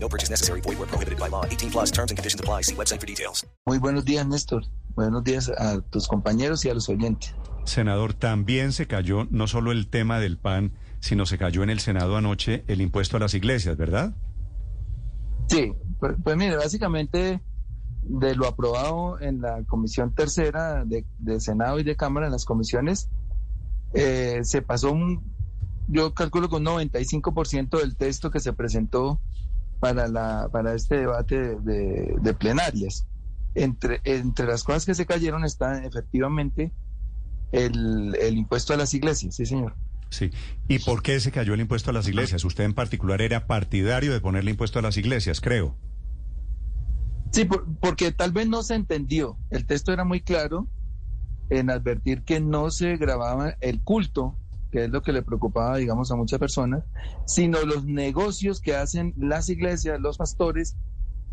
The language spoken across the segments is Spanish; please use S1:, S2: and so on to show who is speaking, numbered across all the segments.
S1: No purchase necessary. Void where prohibited by law. 18 plus terms and conditions apply. See website for details.
S2: Muy buenos días, Néstor. Buenos días a tus compañeros y a los oyentes.
S3: Senador, también se cayó no solo el tema del PAN, sino se cayó en el Senado anoche el impuesto a las iglesias, ¿verdad?
S2: Sí, pues, pues mire, básicamente de lo aprobado en la Comisión Tercera de, de Senado y de Cámara, en las comisiones, eh, se pasó un, yo calculo con 95% del texto que se presentó para, la, para este debate de, de plenarias. Entre, entre las cosas que se cayeron está efectivamente el, el impuesto a las iglesias, sí señor.
S3: Sí. ¿Y por qué se cayó el impuesto a las iglesias? Usted en particular era partidario de ponerle impuesto a las iglesias, creo.
S2: Sí, por- porque tal vez no se entendió. El texto era muy claro en advertir que no se grababa el culto, que es lo que le preocupaba, digamos, a muchas personas, sino los negocios que hacen las iglesias, los pastores,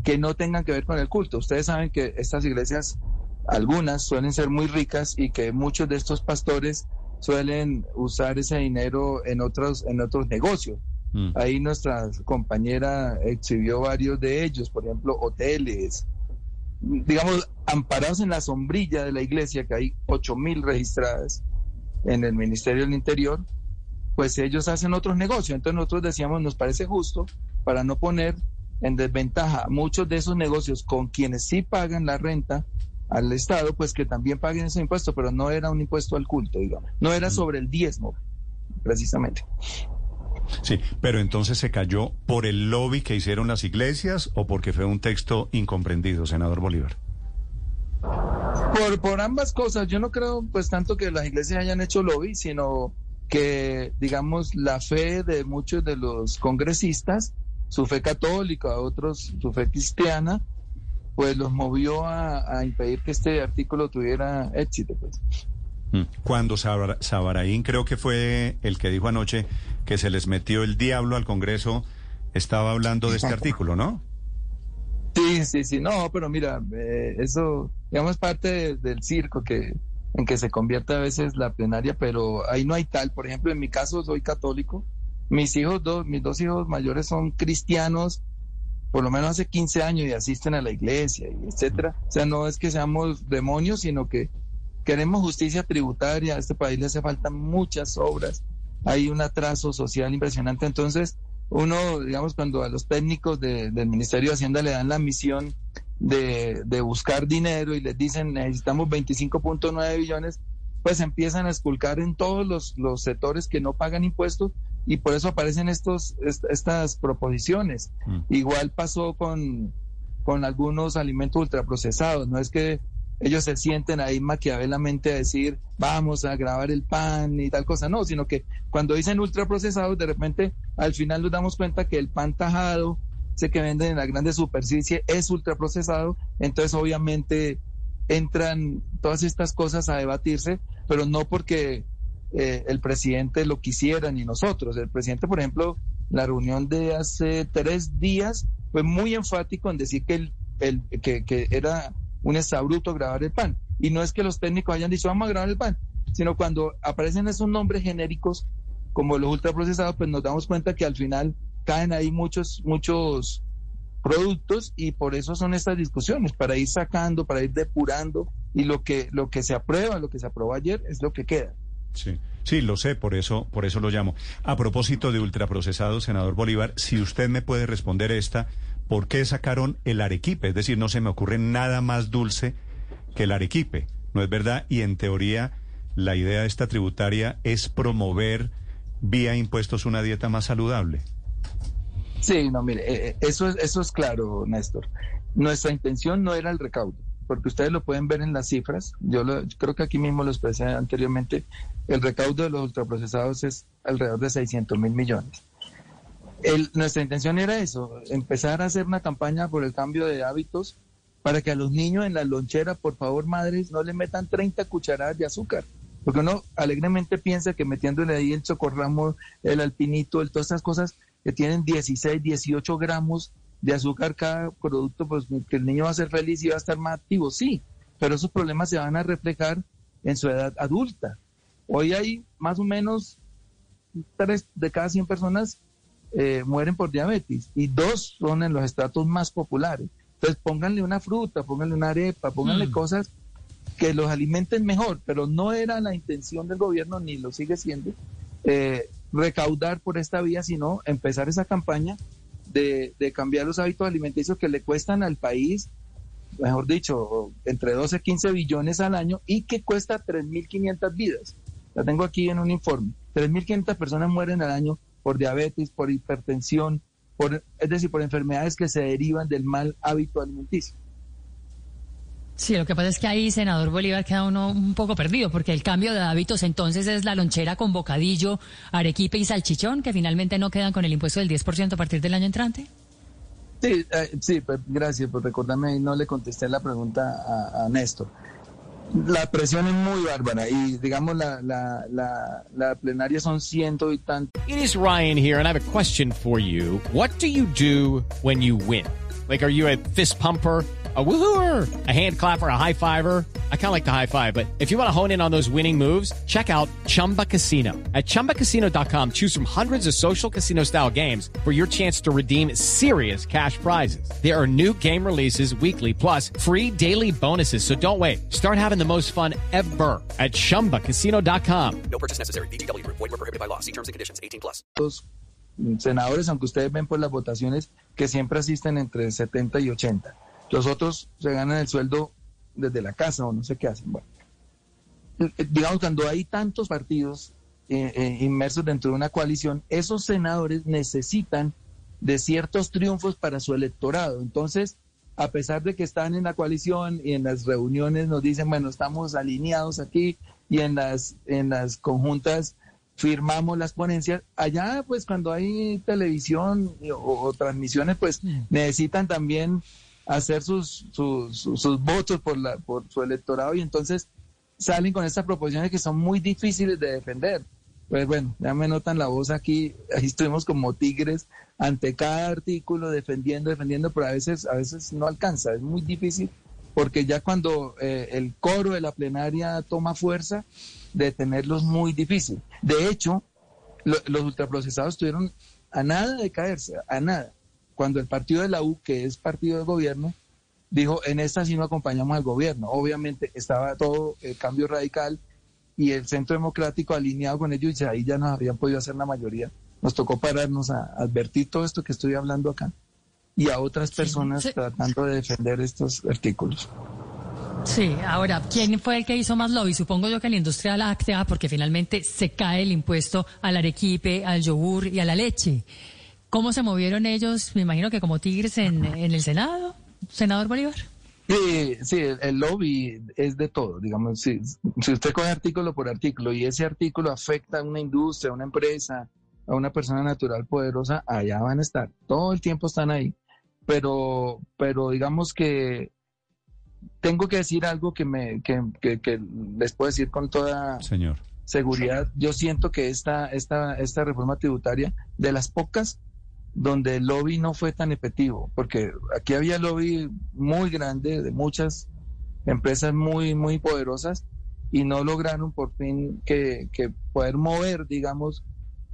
S2: que no tengan que ver con el culto. Ustedes saben que estas iglesias, algunas suelen ser muy ricas y que muchos de estos pastores suelen usar ese dinero en otros, en otros negocios.
S3: Mm.
S2: Ahí nuestra compañera exhibió varios de ellos, por ejemplo, hoteles, digamos, amparados en la sombrilla de la iglesia, que hay ocho mil registradas en el Ministerio del Interior, pues ellos hacen otros negocios. Entonces nosotros decíamos, nos parece justo para no poner en desventaja muchos de esos negocios con quienes sí pagan la renta al Estado, pues que también paguen ese impuesto, pero no era un impuesto al culto, digamos, no era sobre el diezmo, precisamente.
S3: Sí, pero entonces se cayó por el lobby que hicieron las iglesias o porque fue un texto incomprendido, senador Bolívar.
S2: Por, por ambas cosas, yo no creo pues tanto que las iglesias hayan hecho lobby, sino que digamos la fe de muchos de los congresistas, su fe católica, otros su fe cristiana, pues los movió a, a impedir que este artículo tuviera éxito. Pues.
S3: Mm. Cuando Sabaraín, creo que fue el que dijo anoche que se les metió el diablo al Congreso, estaba hablando de este artículo, ¿no?
S2: Sí, sí, sí, no, pero mira, eh, eso digamos parte de- del circo que en que se convierte a veces la plenaria, pero ahí no hay tal. Por ejemplo, en mi caso soy católico, mis hijos, dos, mis dos hijos mayores son cristianos, por lo menos hace 15 años y asisten a la iglesia, etcétera. O sea, no es que seamos demonios, sino que queremos justicia tributaria. A este país le hace falta muchas obras. Hay un atraso social impresionante. Entonces, uno, digamos, cuando a los técnicos de- del Ministerio de Hacienda le dan la misión de, de buscar dinero y les dicen necesitamos 25.9 billones, pues empiezan a esculcar en todos los, los sectores que no pagan impuestos y por eso aparecen estos, est- estas proposiciones.
S3: Mm.
S2: Igual pasó con, con algunos alimentos ultraprocesados, no es que ellos se sienten ahí maquiavelamente a decir vamos a grabar el pan y tal cosa, no, sino que cuando dicen ultraprocesados, de repente al final nos damos cuenta que el pan tajado, ese que venden en la grande superficie, es ultraprocesado, entonces obviamente entran todas estas cosas a debatirse, pero no porque eh, el presidente lo quisiera ni nosotros. El presidente, por ejemplo, la reunión de hace tres días fue muy enfático en decir que, el, que era un exabruto grabar el pan. Y no es que los técnicos hayan dicho vamos a grabar el pan, sino cuando aparecen esos nombres genéricos como los ultraprocesados, pues nos damos cuenta que al final caen ahí muchos, muchos productos y por eso son estas discusiones, para ir sacando, para ir depurando y lo que, lo que se aprueba, lo que se aprobó ayer es lo que queda.
S3: Sí, sí, lo sé, por eso, por eso lo llamo. A propósito de ultraprocesados, senador Bolívar, si usted me puede responder esta, ¿por qué sacaron el arequipe? Es decir, no se me ocurre nada más dulce que el arequipe, ¿no es verdad? Y en teoría, la idea de esta tributaria es promover vía impuestos una dieta más saludable.
S2: Sí, no, mire, eh, eh, eso es, eso es claro, Néstor. Nuestra intención no era el recaudo, porque ustedes lo pueden ver en las cifras. Yo lo- creo que aquí mismo lo expresé anteriormente. El recaudo de los ultraprocesados es alrededor de 600 mil millones. El- nuestra intención era eso, empezar a hacer una campaña por el cambio de hábitos para que a los niños en la lonchera, por favor, madres, no le metan 30 cucharadas de azúcar. Porque uno alegremente piensa que metiéndole ahí el chocorramo, el alpinito, el, todas esas cosas que tienen 16, 18 gramos de azúcar cada producto, pues que el niño va a ser feliz y va a estar más activo. Sí, pero esos problemas se van a reflejar en su edad adulta. Hoy hay más o menos tres de cada 100 personas eh, mueren por diabetes y dos son en los estratos más populares. Entonces pónganle una fruta, pónganle una arepa, pónganle
S4: Mm.
S2: cosas que los alimenten mejor, pero no era la intención del gobierno, ni lo sigue siendo, eh, recaudar por esta vía, sino empezar esa campaña de, de cambiar los hábitos alimenticios que le cuestan al país, mejor dicho, entre 12 y 15 billones al año y que cuesta 3.500 vidas. La tengo aquí en un informe. 3.500 personas mueren al año por diabetes, por hipertensión, por, es decir, por enfermedades que se derivan del mal hábito alimenticio.
S4: Sí, lo que pasa es que ahí, senador Bolívar, queda uno un poco perdido, porque el cambio de hábitos entonces es la lonchera con bocadillo, arequipe y salchichón, que finalmente no quedan con el impuesto del 10% a partir del año entrante.
S2: Sí, eh, sí, pues, gracias por recordarme ahí, no le contesté la pregunta a, a Néstor. La presión es muy bárbara y digamos la, la, la, la plenaria son ciento y tantos.
S5: It is Ryan here, and I have a question for you. What do you do when you win? Like, are you a fist pumper? A woohooer, a hand clapper, a high fiver. I kind of like the high five, but if you want to hone in on those winning moves, check out Chumba Casino. At chumbacasino.com, choose from hundreds of social casino style games for your chance to redeem serious cash prizes. There are new game releases weekly, plus free daily bonuses. So don't wait. Start having the most fun ever at chumbacasino.com.
S1: No purchase necessary. VGW Group. Void were prohibited by law. See terms and conditions. 18 plus.
S2: senadores, aunque ustedes ven por las votaciones que siempre asisten entre 70 y 80. Los otros se ganan el sueldo desde la casa o no sé qué hacen. Bueno, Eh, digamos, cuando hay tantos partidos eh, eh, inmersos dentro de una coalición, esos senadores necesitan de ciertos triunfos para su electorado. Entonces, a pesar de que están en la coalición y en las reuniones nos dicen, bueno, estamos alineados aquí y en las, en las conjuntas firmamos las ponencias. Allá, pues cuando hay televisión o, o transmisiones, pues necesitan también hacer sus, sus, sus- votos por, la, por su electorado y entonces salen con estas proposiciones que son muy difíciles de defender. Pues bueno, ya me notan la voz aquí, ahí estuvimos como tigres ante cada artículo defendiendo, defendiendo, pero a veces, a veces no alcanza, es muy difícil porque ya cuando eh, el coro de la plenaria toma fuerza, detenerlos muy difícil. De hecho, lo- los ultraprocesados estuvieron a nada de caerse, a nada. Cuando el partido de la U, que es partido del gobierno, dijo, en esta sí no acompañamos al gobierno. Obviamente estaba todo el cambio radical y el centro democrático alineado con ellos y ahí ya no habían podido hacer la mayoría. Nos tocó pararnos a advertir todo esto que estoy hablando acá y a otras personas
S4: sí.
S2: tratando de defender estos artículos.
S4: Sí, ahora, ¿quién fue el que hizo más lobby? Supongo yo que la industria láctea, porque finalmente se cae el impuesto al arequipe, al yogur y a la leche. ¿Cómo se movieron ellos? Me imagino que como tigres en, en el Senado, senador Bolívar.
S2: Sí, sí, el, el lobby es de todo, digamos, si, si usted coge artículo por artículo y ese artículo afecta a una industria, a una empresa, a una persona natural poderosa, allá van a estar, todo el tiempo están ahí, pero, pero digamos que tengo que decir algo que, me, que, que- que les puedo decir con toda
S3: Señor.
S2: seguridad, yo siento que esta, esta, esta reforma tributaria, de las pocas donde el lobby no fue tan efectivo, porque aquí había lobby muy grande de muchas empresas muy, muy poderosas y no lograron por fin que, que poder mover, digamos,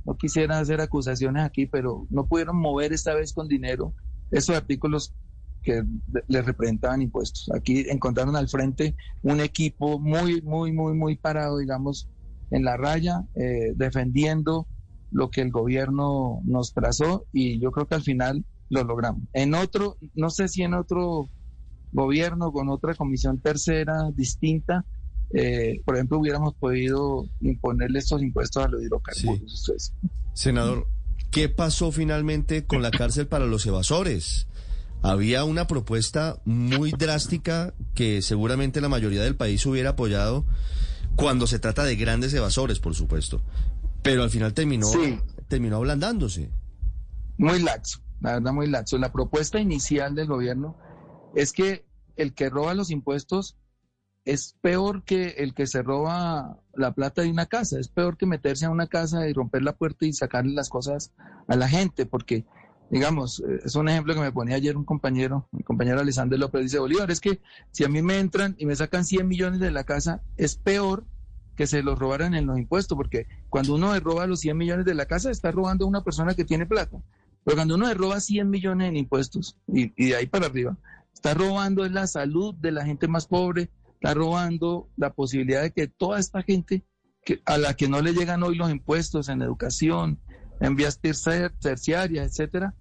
S2: no quisiera hacer acusaciones aquí, pero no pudieron mover esta vez con dinero esos artículos que le- les representaban impuestos. Aquí encontraron al frente un equipo muy, muy, muy, muy parado, digamos, en la raya, eh, defendiendo lo que el gobierno nos trazó y yo creo que al final lo logramos. En otro, no sé si en otro gobierno, con otra comisión tercera distinta, eh, por ejemplo, hubiéramos podido imponerle estos impuestos a los hidrocarburos.
S6: Senador, ¿qué pasó finalmente con la cárcel para los evasores? Había una propuesta muy drástica que seguramente la mayoría del país hubiera apoyado cuando se trata de grandes evasores, por supuesto. Pero al final terminó,
S2: Sí.
S6: terminó ablandándose.
S2: muy laxo, la verdad muy laxo. La propuesta inicial del gobierno es que el que roba los impuestos es peor que el que se roba la plata de una casa, es peor que meterse a una casa y romper la puerta y sacarle las cosas a la gente, porque, digamos, eh, es un ejemplo que me ponía ayer un compañero, mi compañero Alessandro López, dice, Bolívar, es que si a mí me entran y me sacan 100 millones de la casa, es peor que se los robaran en los impuestos, porque cuando uno roba los 100 millones de la casa, está robando a una persona que tiene plata. Pero cuando uno roba 100 millones en impuestos y, de ahí para arriba, está robando la salud de la gente más pobre, está robando la posibilidad de que toda esta gente que, a la que no le llegan hoy los impuestos en educación, en vías terciarias, etcétera,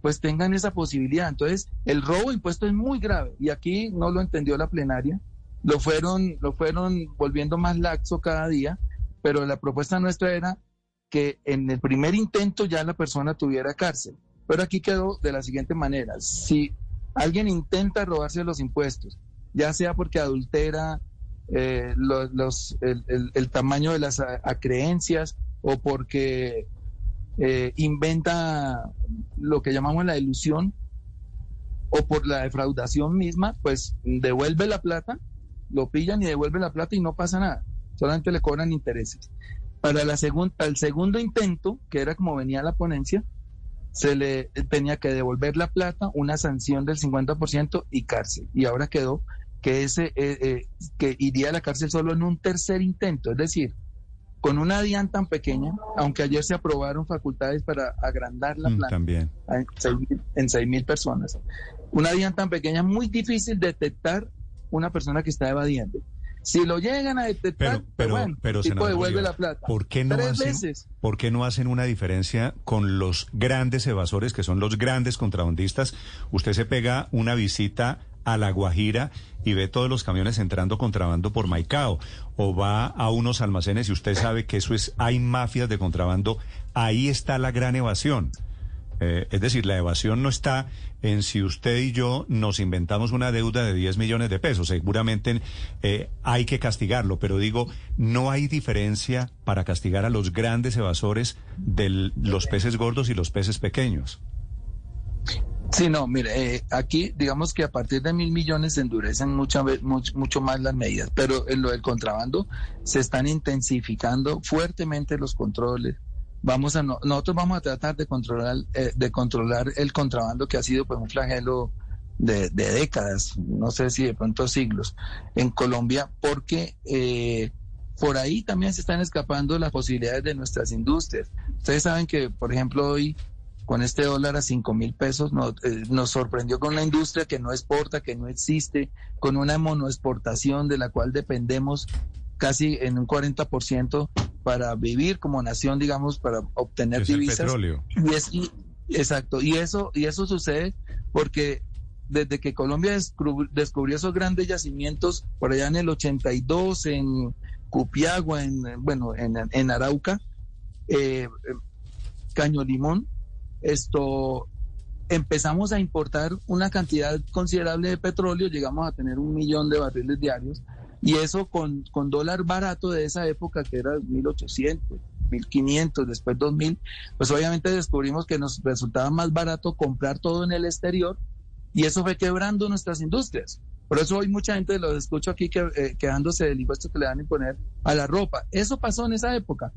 S2: pues tengan esa posibilidad. Entonces, el robo de impuestos es muy grave y aquí no lo entendió la plenaria, lo fueron, lo fueron volviendo más laxo cada día, pero la propuesta nuestra era que en el primer intento ya la persona tuviera cárcel. Pero aquí quedó de la siguiente manera, si alguien intenta robarse los impuestos, ya sea porque adultera eh, el, tamaño de las acreencias o porque eh, inventa lo que llamamos la ilusión o por la defraudación misma, pues devuelve la plata, lo pillan y devuelve la plata y no pasa nada, solamente le cobran intereses. Para la segunda, el segundo intento, que era como venía la ponencia, se le tenía que devolver la plata, una sanción del 50% y cárcel. Y ahora quedó que, ese, eh, eh, que iría a la cárcel solo en un tercer intento, es decir, con una DIAN tan pequeña, aunque ayer se aprobaron facultades para agrandar la mm, planta
S3: también.
S2: en 6 mil personas. Una DIAN tan pequeña, muy difícil detectar una persona que está evadiendo. Si lo llegan a detectar,
S3: pero,
S2: pues
S3: pero,
S2: bueno, devuelve la plata.
S3: ¿por qué, no hacen, ¿Por qué no hacen una diferencia con los grandes evasores, que son los grandes contrabandistas? Usted se pega una visita a La Guajira y ve todos los camiones entrando contrabando por Maicao o va a unos almacenes y usted sabe que eso es, hay mafias de contrabando, ahí está la gran evasión. Eh, es decir, la evasión no está en si usted y yo nos inventamos una deuda de 10 millones de pesos. Seguramente eh, hay que castigarlo, pero digo, no hay diferencia para castigar a los grandes evasores de los peces gordos y los peces pequeños.
S2: Sí, no, mire, eh, aquí digamos que a partir de mil millones se endurecen mucho, mucho, más las medidas, pero en lo del contrabando se están intensificando fuertemente los controles. Vamos a nosotros vamos a tratar de controlar eh, de controlar el contrabando que ha sido pues un flagelo de, décadas, no sé si de pronto siglos en Colombia, porque eh, por ahí también se están escapando las posibilidades de nuestras industrias. Ustedes saben que, por ejemplo, hoy con este dólar a 5 mil pesos eh, nos, sorprendió con una industria que no exporta, que no existe, con una monoexportación de la cual dependemos casi en un 40% para vivir como nación, digamos, para obtener divisas.
S3: petróleo.
S2: Y es, exacto, y eso, y eso sucede porque desde que Colombia descubrió, esos grandes yacimientos por allá en el 82, en Cupiagua, en, bueno, en, Arauca, eh, Caño Limón, esto empezamos a importar una cantidad considerable de petróleo, llegamos a tener un millón de barriles diarios, y eso con, con dólar barato de esa época, que era 1800, 1500, después 2000, pues obviamente descubrimos que nos resultaba más barato comprar todo en el exterior, y eso fue quebrando nuestras industrias. Por eso hoy mucha gente los escucho aquí que, eh, quejándose del impuesto que le van a imponer a la ropa. Eso pasó en esa época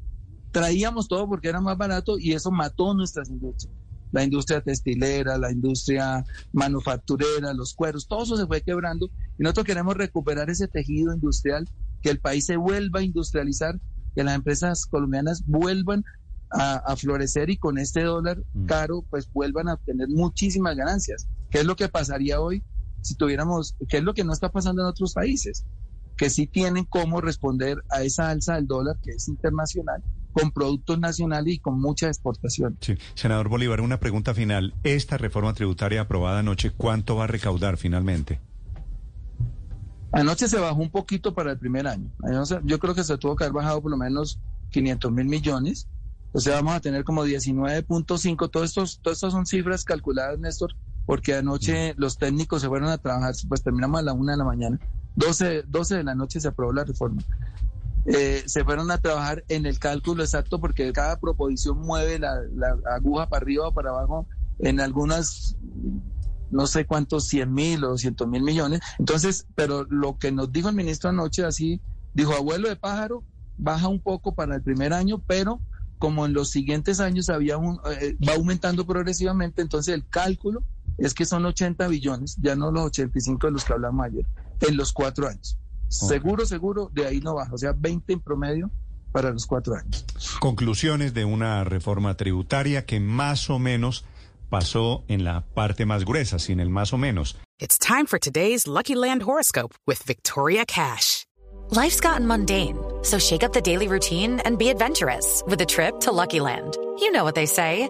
S2: traíamos todo porque era más barato y eso mató nuestras industrias. La industria textilera, la industria manufacturera, los cueros, todo eso se fue quebrando y nosotros queremos recuperar ese tejido industrial, que el país se vuelva a industrializar, que las empresas colombianas vuelvan a, florecer y con este dólar mm. caro pues vuelvan a obtener muchísimas ganancias. ¿Qué es lo que pasaría hoy si tuviéramos, qué es lo que no está pasando en otros países? Que sí tienen cómo responder a esa alza del dólar que es internacional con productos nacionales y con mucha exportación.
S3: Sí. Senador Bolívar, una pregunta final. Esta reforma tributaria aprobada anoche, ¿cuánto va a recaudar finalmente?
S2: Anoche se bajó un poquito para el primer año. Yo creo que se tuvo que haber bajado por lo menos 500 mil millones. O sea, vamos a tener como 19.5. Todos estos, todas estas son cifras calculadas, Néstor, porque anoche los técnicos se fueron a trabajar, pues terminamos a la una de la mañana 12, 12 de la noche se aprobó la reforma. Eh, se fueron a trabajar en el cálculo exacto porque cada proposición mueve la, aguja para arriba o para abajo en algunas no sé cuántos 100 mil o 200 mil millones. Entonces, pero lo que nos dijo el ministro anoche, así, dijo, abuelo de pájaro, baja un poco para el primer año, pero como en los siguientes años había eh, va aumentando progresivamente, entonces el cálculo es que son 80 billones, ya no los 85 de los que hablamos ayer, en los cuatro años. Seguro, seguro, de ahí no baja, o sea, 20 en promedio para los cuatro años.
S3: Conclusiones de una reforma tributaria que más o menos pasó en la parte más gruesa, sin el más o menos.
S7: It's time for today's Lucky Land horoscope with Victoria Cash.
S8: Life's gotten mundane, so shake up the daily routine and be adventurous with a trip to Lucky Land. You know what they say.